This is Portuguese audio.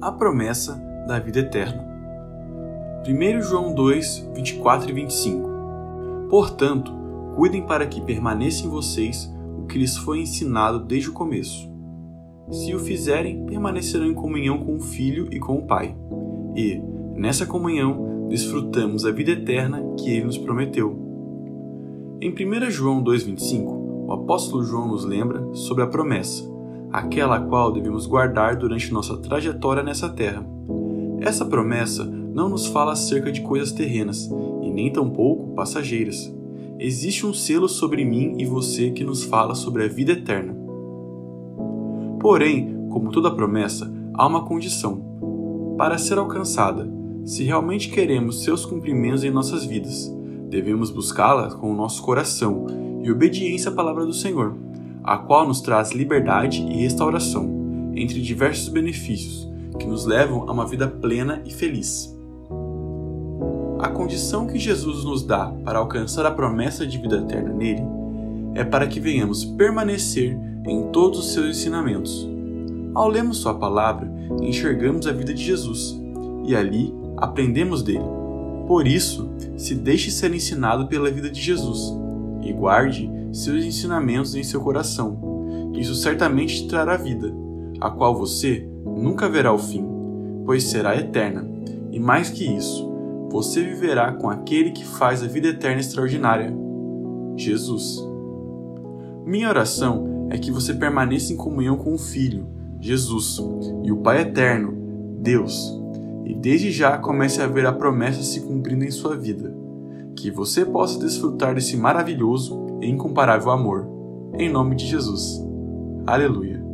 A promessa da vida eterna. 1 João 2, 24 e 25 Portanto, cuidem para que permaneça em vocês o que lhes foi ensinado desde o começo. Se o fizerem, permanecerão em comunhão com o Filho e com o Pai. E, nessa comunhão, desfrutamos a vida eterna que ele nos prometeu. Em 1 João 2,25, o apóstolo João nos lembra sobre a promessa, aquela a qual devemos guardar durante nossa trajetória nessa terra. Essa promessa não nos fala acerca de coisas terrenas e nem tampouco passageiras. Existe um selo sobre mim e você que nos fala sobre a vida eterna. Porém, como toda promessa, há uma condição. Para ser alcançada, se realmente queremos seus cumprimentos em nossas vidas, devemos buscá-la com o nosso coração e obediência à palavra do Senhor, a qual nos traz liberdade e restauração, entre diversos benefícios que nos levam a uma vida plena e feliz. A condição que Jesus nos dá para alcançar a promessa de vida eterna nele é para que venhamos permanecer em todos os seus ensinamentos. Ao lermos Sua palavra, enxergamos a vida de Jesus e ali aprendemos dele. Por isso, se deixe ser ensinado pela vida de Jesus e guarde seus ensinamentos em seu coração. Isso certamente te trará vida, a qual você nunca verá o fim, pois será eterna. E mais que isso, você viverá com aquele que faz a vida eterna extraordinária, Jesus. Minha oração é que você permaneça em comunhão com o Filho, Jesus, e o Pai Eterno, Deus, e desde já comece a ver a promessa se cumprindo em sua vida. Que você possa desfrutar desse maravilhoso e incomparável amor. Em nome de Jesus. Aleluia.